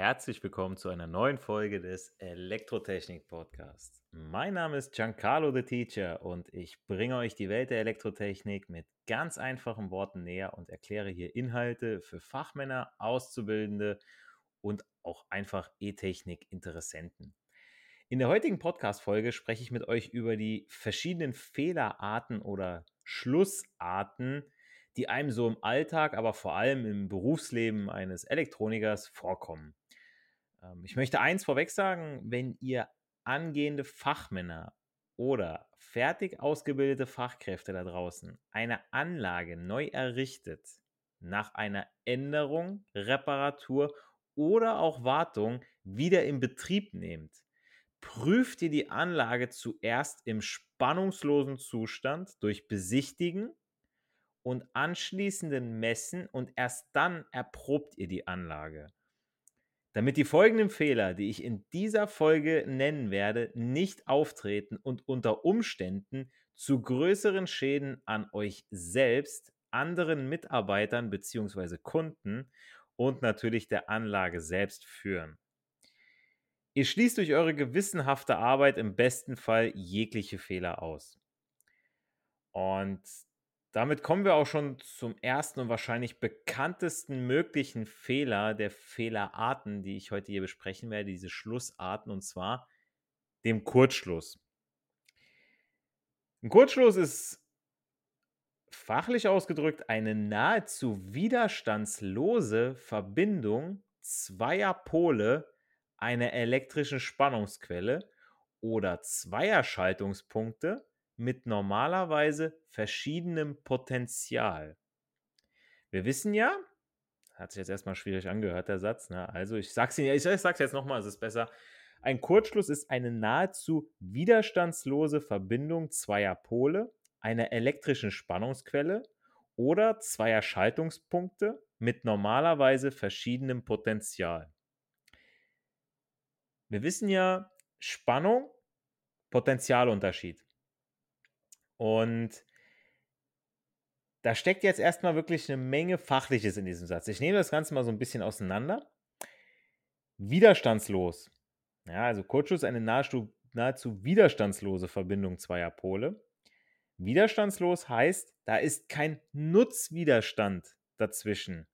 Herzlich willkommen zu einer neuen Folge des Elektrotechnik Podcasts. Mein Name ist Giancarlo the Teacher und ich bringe euch die Welt der Elektrotechnik mit ganz einfachen Worten näher und erkläre hier Inhalte für Fachmänner, Auszubildende und auch einfach E-Technik-Interessenten. In der heutigen Podcast-Folge spreche ich mit euch über die verschiedenen Fehlerarten oder Schlussarten, die einem so im Alltag, aber vor allem im Berufsleben eines Elektronikers vorkommen. Ähm, ich möchte eins vorweg sagen, wenn ihr angehende Fachmänner oder fertig ausgebildete Fachkräfte da draußen eine Anlage neu errichtet, nach einer Änderung, Reparatur oder auch Wartung wieder in Betrieb nehmt, prüft ihr die Anlage zuerst im spannungslosen Zustand durch Besichtigen und anschließenden Messen und erst dann erprobt ihr die Anlage. Damit die folgenden Fehler, die ich in dieser Folge nennen werde, nicht auftreten und unter Umständen zu größeren Schäden an euch selbst, anderen Mitarbeitern bzw. Kunden und natürlich der Anlage selbst führen. Ihr schließt durch eure gewissenhafte Arbeit im besten Fall jegliche Fehler aus. Und damit kommen wir auch schon zum ersten und wahrscheinlich bekanntesten möglichen Fehler der Fehlerarten, die ich heute hier besprechen werde, diese Schlussarten, und zwar dem Kurzschluss. Ein Kurzschluss ist fachlich ausgedrückt eine nahezu widerstandslose Verbindung zweier Pole einer elektrischen Spannungsquelle oder zweier Schaltungspunkte mit normalerweise verschiedenem Potenzial. Wir wissen ja, hat sich jetzt erstmal schwierig angehört, der Satz, ne? also ich sag's Ihnen, ich, ich sag's jetzt nochmal, es ist besser. Ein Kurzschluss ist eine nahezu widerstandslose Verbindung zweier Pole, einer elektrischen Spannungsquelle oder zweier Schaltungspunkte mit normalerweise verschiedenem Potenzial. Wir wissen ja, Spannung, Potentialunterschied. Und da steckt jetzt erstmal wirklich eine Menge Fachliches in diesem Satz. Ich nehme das Ganze mal so ein bisschen auseinander. Widerstandslos. Ja, also Kurzschluss eine nahezu, nahezu widerstandslose Verbindung zweier Pole. Widerstandslos heißt, da ist kein Nutzwiderstand dazwischen.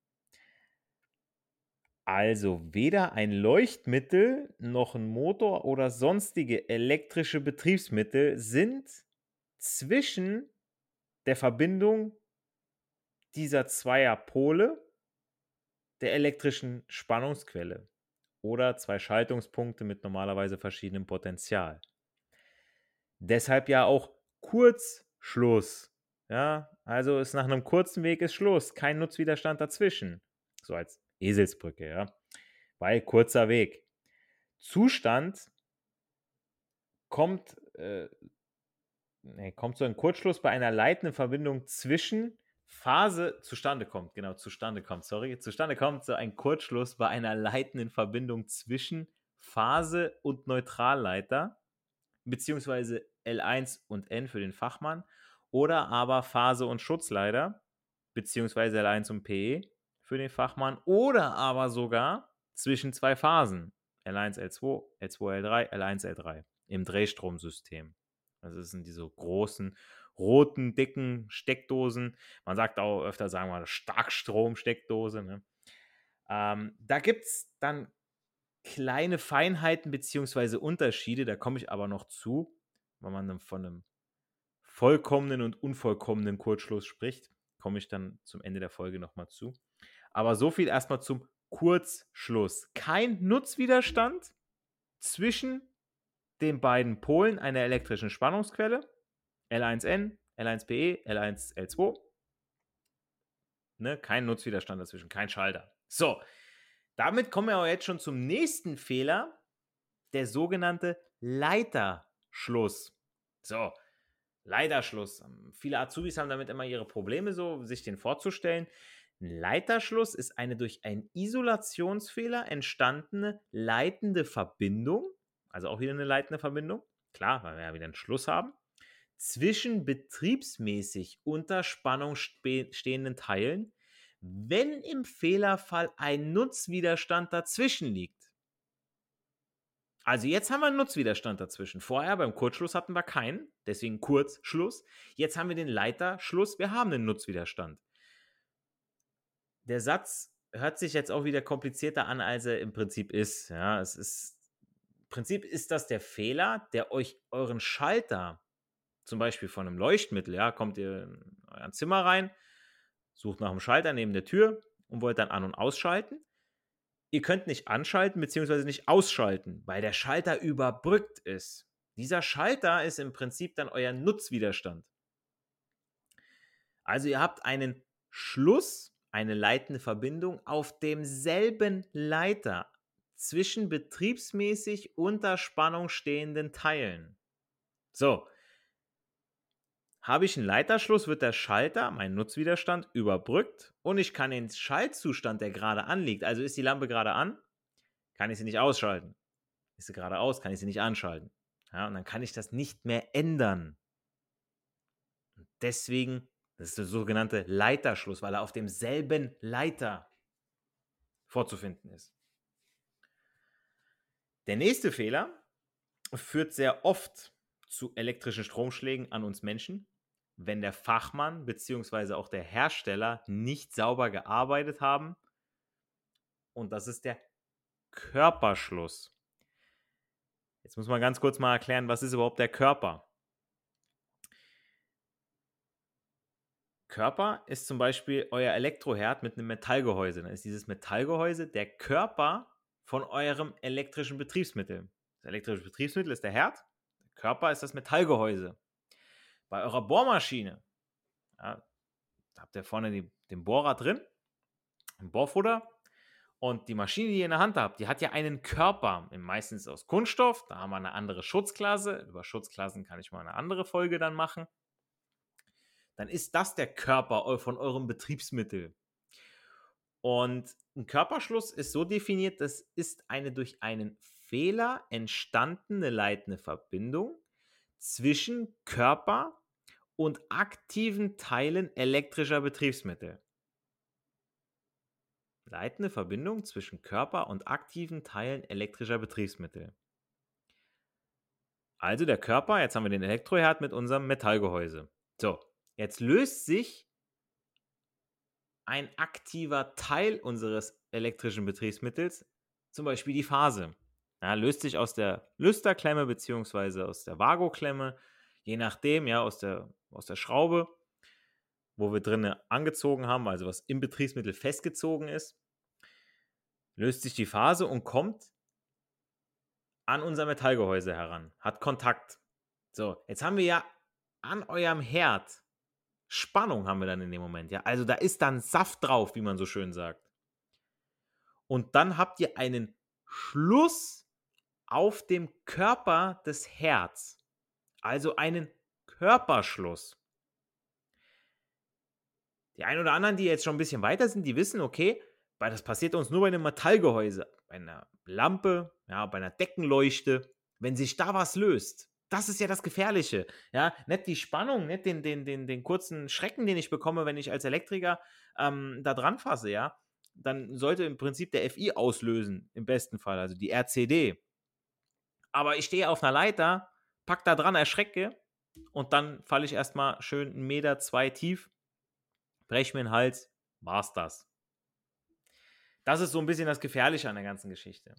Also weder ein Leuchtmittel noch ein Motor oder sonstige elektrische Betriebsmittel sind zwischen der Verbindung dieser zweier Pole der elektrischen Spannungsquelle oder zwei Schaltungspunkte mit normalerweise verschiedenem Potenzial. Deshalb ja auch Kurzschluss. Ja, also ist nach einem kurzen Weg ist Schluss, kein Nutzwiderstand dazwischen. So als Eselsbrücke, ja. Weil kurzer Weg. Zustand kommt äh, nee, kommt so ein Kurzschluss bei einer leitenden Verbindung zwischen Phase zustande kommt, genau, zustande kommt, sorry, zustande kommt so ein Kurzschluss bei einer leitenden Verbindung zwischen Phase und Neutralleiter, beziehungsweise L1 und N für den Fachmann oder aber Phase und Schutzleiter, beziehungsweise L1 und PE für den Fachmann oder aber sogar zwischen zwei Phasen, L1, L2, L2, L3, L1, L3 im Drehstromsystem. Also das sind diese großen, roten, dicken Steckdosen. Man sagt auch öfter, sagen wir, Starkstrom-Steckdose. Ne? Ähm, da gibt es dann kleine Feinheiten bzw. Unterschiede, da komme ich aber noch zu, wenn man von einem vollkommenen und unvollkommenen Kurzschluss spricht, komme ich dann zum Ende der Folge nochmal zu. Aber so viel erstmal zum Kurzschluss. Kein Nutzwiderstand zwischen den beiden Polen einer elektrischen Spannungsquelle, L1N, L1PE, L1L2. Ne, kein Nutzwiderstand dazwischen, kein Schalter. So, damit kommen wir auch jetzt schon zum nächsten Fehler, der sogenannte Leiterschluss. So, Leiterschluss. Viele Azubis haben damit immer ihre Probleme, so sich den vorzustellen. Ein Leiterschluss ist eine durch einen Isolationsfehler entstandene leitende Verbindung, also auch wieder eine leitende Verbindung, klar, weil wir ja wieder einen Schluss haben, zwischen betriebsmäßig unter Spannung stehenden Teilen, wenn im Fehlerfall ein Nutzwiderstand dazwischen liegt. Also jetzt haben wir einen Nutzwiderstand dazwischen. Vorher beim Kurzschluss hatten wir keinen, deswegen Kurzschluss. Jetzt haben wir den Leiterschluss, wir haben einen Nutzwiderstand. Der Satz hört sich jetzt auch wieder komplizierter an, als er im Prinzip ist. Ja, es ist Prinzip ist das der Fehler, der euch euren Schalter, zum Beispiel von einem Leuchtmittel, ja, kommt ihr in euer Zimmer rein, sucht nach einem Schalter neben der Tür und wollt dann an- und ausschalten. Ihr könnt nicht anschalten bzw. nicht ausschalten, weil der Schalter überbrückt ist. Dieser Schalter ist im Prinzip dann euer Nutzwiderstand. Also ihr habt einen Schluss, eine leitende Verbindung auf demselben Leiter zwischen betriebsmäßig unter Spannung stehenden Teilen. So, habe ich einen Leiterschluss, wird der Schalter, mein Nutzwiderstand, überbrückt und ich kann den Schaltzustand, der gerade anliegt, also ist die Lampe gerade an, kann ich sie nicht ausschalten. Ist sie gerade aus, kann ich sie nicht anschalten. Ja, und dann kann ich das nicht mehr ändern. Und deswegen, das ist der sogenannte Leiterschluss, weil er auf demselben Leiter vorzufinden ist. Der nächste Fehler führt sehr oft zu elektrischen Stromschlägen an uns Menschen wenn der Fachmann bzw. auch der Hersteller nicht sauber gearbeitet haben. Und das ist der Körperschluss. Jetzt muss man ganz kurz mal erklären, was ist überhaupt der Körper? Körper ist zum Beispiel euer Elektroherd mit einem Metallgehäuse. Dann ist dieses Metallgehäuse der Körper von eurem elektrischen Betriebsmittel. Das elektrische Betriebsmittel ist der Herd, der Körper ist das Metallgehäuse. Bei eurer Bohrmaschine, ja, da habt ihr vorne die, den Bohrer drin, ein Bohrfutter. Und die Maschine, die ihr in der Hand habt, die hat ja einen Körper, meistens aus Kunststoff. Da haben wir eine andere Schutzklasse. Über Schutzklassen kann ich mal eine andere Folge dann machen. Dann ist das der Körper von eurem Betriebsmittel. Und ein Körperschluss ist so definiert, das ist eine durch einen Fehler entstandene leitende Verbindung zwischen Körper und aktiven Teilen elektrischer Betriebsmittel. Leitende Verbindung zwischen Körper und aktiven Teilen elektrischer Betriebsmittel. Also der Körper, jetzt haben wir den Elektroherd mit unserem Metallgehäuse. So, jetzt löst sich ein aktiver Teil unseres elektrischen Betriebsmittels, zum Beispiel die Phase. Ja, löst sich aus der Lüsterklemme bzw. aus der Vago-Klemme, je nachdem, ja, aus der, aus der Schraube, wo wir drinnen angezogen haben, also was im Betriebsmittel festgezogen ist, löst sich die Phase und kommt an unser Metallgehäuse heran, hat Kontakt. So, jetzt haben wir ja an eurem Herd Spannung haben wir dann in dem Moment, ja. Also da ist dann Saft drauf, wie man so schön sagt. Und dann habt ihr einen Schluss auf dem Körper des Herz, also einen Körperschluss. Die einen oder anderen, die jetzt schon ein bisschen weiter sind, die wissen, okay, weil das passiert uns nur bei einem Metallgehäuse, bei einer Lampe, ja, bei einer Deckenleuchte. Wenn sich da was löst, Das ist ja das Gefährliche. Ja, nicht die Spannung, nicht den, den, den, den kurzen Schrecken, den ich bekomme, wenn ich als Elektriker ähm, da dran fasse, ja. Dann sollte im Prinzip der FI auslösen, im besten Fall, also die RCD. Aber ich stehe auf einer Leiter, pack da dran, erschrecke und dann falle ich erstmal schön einen Meter, zwei tief, breche mir den Hals, war's das. Das ist so ein bisschen das Gefährliche an der ganzen Geschichte.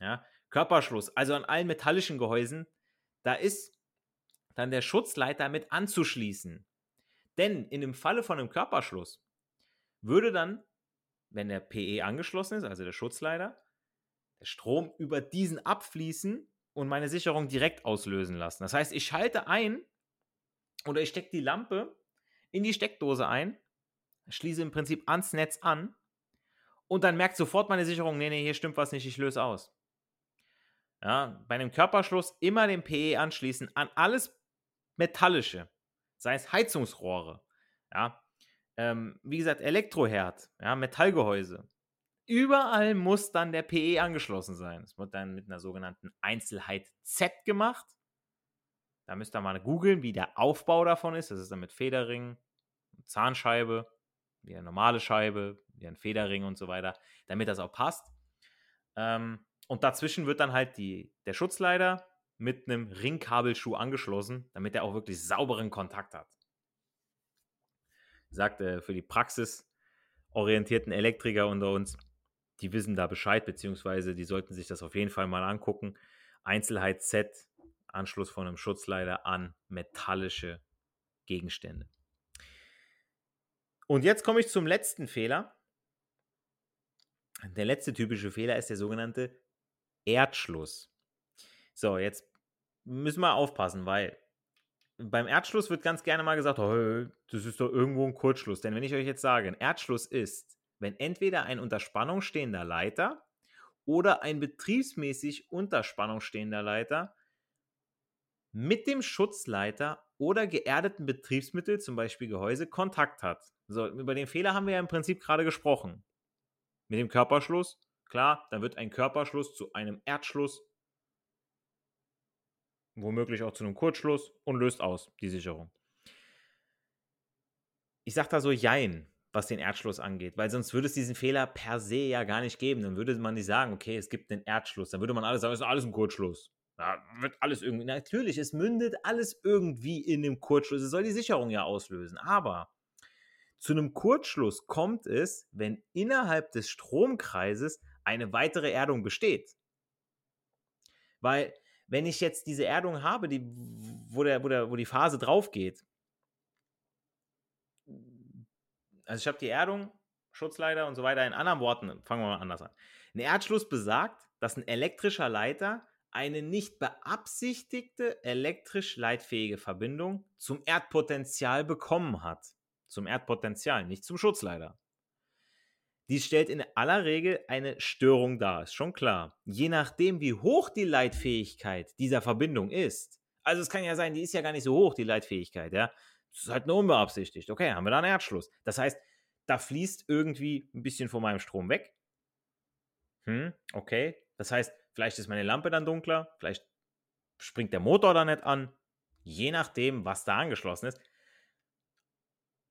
Ja, Körperschluss, also an allen metallischen Gehäusen, da ist dann der Schutzleiter mit anzuschließen. Denn in dem Falle von einem Körperschluss würde dann, wenn der PE angeschlossen ist, also der Schutzleiter, der Strom über diesen abfließen und meine Sicherung direkt auslösen lassen. Das heißt, ich schalte ein oder ich stecke die Lampe in die Steckdose ein, schließe im Prinzip ans Netz an und dann merkt sofort meine Sicherung, nee, nee, hier stimmt was nicht, ich löse aus. Ja, bei einem Körperschluss immer den PE anschließen an alles Metallische, sei es Heizungsrohre, ja, ähm, wie gesagt, Elektroherd, ja, Metallgehäuse. Überall muss dann der PE angeschlossen sein. Es wird dann mit einer sogenannten Einzelheit Z gemacht. Da müsst ihr mal googeln, wie der Aufbau davon ist. Das ist dann mit Federring, Zahnscheibe, wie eine normale Scheibe, wie ein Federring und so weiter, damit das auch passt. Ähm, und dazwischen wird dann halt die, der Schutzleiter mit einem Ringkabelschuh angeschlossen, damit er auch wirklich sauberen Kontakt hat. Sagt äh, für die praxisorientierten Elektriker unter uns, die wissen da Bescheid, beziehungsweise die sollten sich das auf jeden Fall mal angucken. Einzelheit Z, Anschluss von einem Schutzleiter an metallische Gegenstände. Und jetzt komme ich zum letzten Fehler. Der letzte typische Fehler ist der sogenannte Erdschluss. So, jetzt müssen wir aufpassen, weil beim Erdschluss wird ganz gerne mal gesagt, oh, das ist doch irgendwo ein Kurzschluss. Denn wenn ich euch jetzt sage, ein Erdschluss ist, wenn entweder ein unter Spannung stehender Leiter oder ein betriebsmäßig unter Spannung stehender Leiter mit dem Schutzleiter oder geerdeten Betriebsmittel, zum Beispiel Gehäuse, Kontakt hat. So, über den Fehler haben wir ja im Prinzip gerade gesprochen. Mit dem Körperschluss, klar, dann wird ein Körperschluss zu einem Erdschluss, womöglich auch zu einem Kurzschluss und löst aus die Sicherung. Ich sage da so Jein was den Erdschluss angeht, weil sonst würde es diesen Fehler per se ja gar nicht geben. Dann würde man nicht sagen, okay, es gibt einen Erdschluss. Dann würde man alles sagen, es ist alles ein Kurzschluss. Da wird alles irgendwie. Natürlich, es mündet alles irgendwie in dem Kurzschluss. Es soll die Sicherung ja auslösen. Aber zu einem Kurzschluss kommt es, wenn innerhalb des Stromkreises eine weitere Erdung besteht. Weil, wenn ich jetzt diese Erdung habe, die, wo, der, wo, der, wo die Phase drauf geht, also ich habe die Erdung, Schutzleiter und so weiter. In anderen Worten, fangen wir mal anders an. Ein Erdschluss besagt, dass ein elektrischer Leiter eine nicht beabsichtigte elektrisch leitfähige Verbindung zum Erdpotenzial bekommen hat. Zum Erdpotenzial, nicht zum Schutzleiter. Dies stellt in aller Regel eine Störung dar, ist schon klar. Je nachdem, wie hoch die Leitfähigkeit dieser Verbindung ist. Also es kann ja sein, die ist ja gar nicht so hoch, die Leitfähigkeit, ja. Das ist halt nur unbeabsichtigt. Okay, haben wir da einen Erdschluss. Das heißt, da fließt irgendwie ein bisschen von meinem Strom weg. Hm, okay. Das heißt, vielleicht ist meine Lampe dann dunkler, vielleicht springt der Motor da nicht an. Je nachdem, was da angeschlossen ist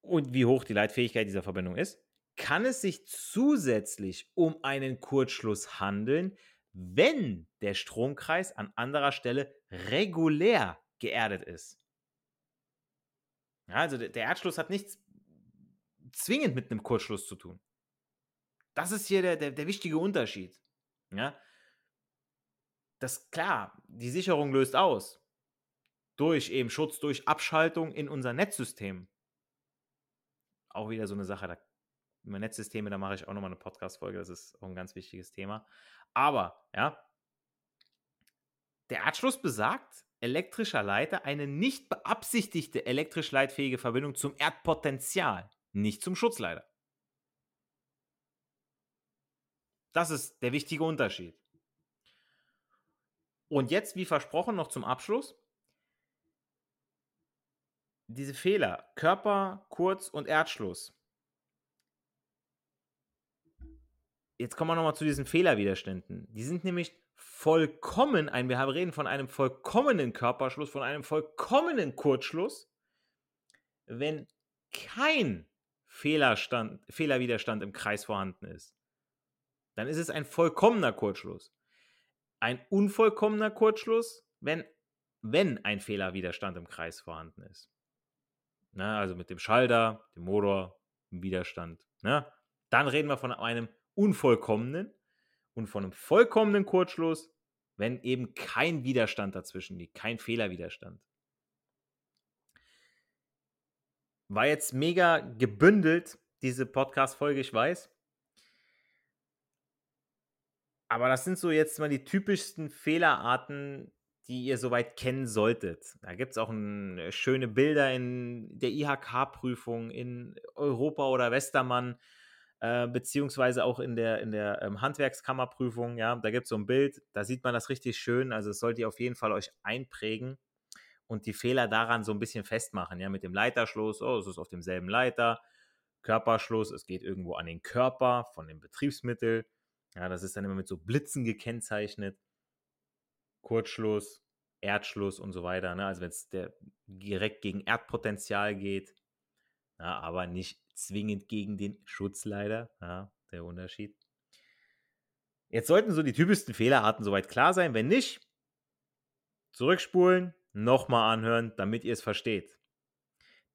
und wie hoch die Leitfähigkeit dieser Verbindung ist, kann es sich zusätzlich um einen Kurzschluss handeln, wenn der Stromkreis an anderer Stelle regulär geerdet ist. Also der, der Erdschluss hat nichts zwingend mit einem Kurzschluss zu tun. Das ist hier der, der, der wichtige Unterschied. Ja? Das klar, die Sicherung löst aus. Durch eben Schutz, durch Abschaltung in unser Netzsystem. Auch wieder so eine Sache, da, über Netzsysteme, da mache ich auch nochmal eine Podcast-Folge, das ist auch ein ganz wichtiges Thema. Aber, ja, der Erdschluss besagt, elektrischer Leiter eine nicht beabsichtigte elektrisch leitfähige Verbindung zum Erdpotenzial, nicht zum Schutzleiter. Das ist der wichtige Unterschied. Und jetzt, wie versprochen, noch zum Abschluss. Diese Fehler, Körper, Kurz- und Erdschluss. Jetzt kommen wir nochmal zu diesen Fehlerwiderständen. Die sind nämlich vollkommen, ein, wir reden von einem vollkommenen Körperschluss, von einem vollkommenen Kurzschluss, wenn kein Fehlerstand, Fehlerwiderstand im Kreis vorhanden ist. Dann ist es ein vollkommener Kurzschluss. Ein unvollkommener Kurzschluss, wenn, wenn ein Fehlerwiderstand im Kreis vorhanden ist. Na, also mit dem Schalter, dem Motor, dem Widerstand. Na, dann reden wir von einem unvollkommenen und von einem vollkommenen Kurzschluss, wenn eben kein Widerstand dazwischen liegt, kein Fehlerwiderstand. War jetzt mega gebündelt, diese Podcast-Folge, ich weiß. Aber das sind so jetzt mal die typischsten Fehlerarten, die ihr soweit kennen solltet. Da gibt es auch ein, äh, schöne Bilder in der IHK-Prüfung in Europa oder Westermann, äh, beziehungsweise auch in der, in der ähm, Handwerkskammerprüfung. Ja, da gibt es so ein Bild, da sieht man das richtig schön. Also, es sollt ihr auf jeden Fall euch einprägen und die Fehler daran so ein bisschen festmachen. Ja, mit dem Leiterschluss, oh, es ist auf demselben Leiter. Körperschluss, es geht irgendwo an den Körper von dem Betriebsmittel. Ja, das ist dann immer mit so Blitzen gekennzeichnet. Kurzschluss, Erdschluss und so weiter. Ne? Also wenn es direkt gegen Erdpotenzial geht, ja, aber nicht zwingend gegen den Schutzleiter. Ja, der Unterschied. Jetzt sollten so die typischsten Fehlerarten soweit klar sein. Wenn nicht, zurückspulen, nochmal anhören, damit ihr es versteht.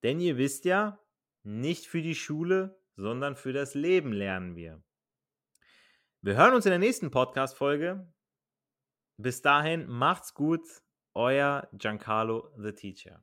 Denn ihr wisst ja, nicht für die Schule, sondern für das Leben lernen wir. Wir hören uns in der nächsten Podcast-Folge. Bis dahin, macht's gut. Euer Giancarlo the Teacher.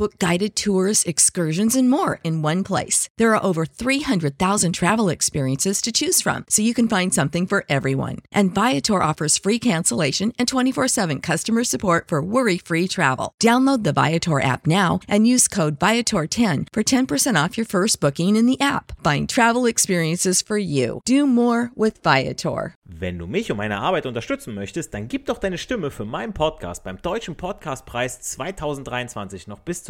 Book guided tours, excursions, and more in one place. There are over 300,000 travel experiences to choose from, so you can find something for everyone. And Viator offers free cancellation and 24 7 customer support for worry free travel. Download the Viator app now and use code Viator10 for 10% off your first booking in the app. Find travel experiences for you. Do more with Viator. Wenn du mich und meine Arbeit unterstützen möchtest, dann gib doch deine Stimme für meinen Podcast beim Deutschen Podcastpreis 2023 noch bis zum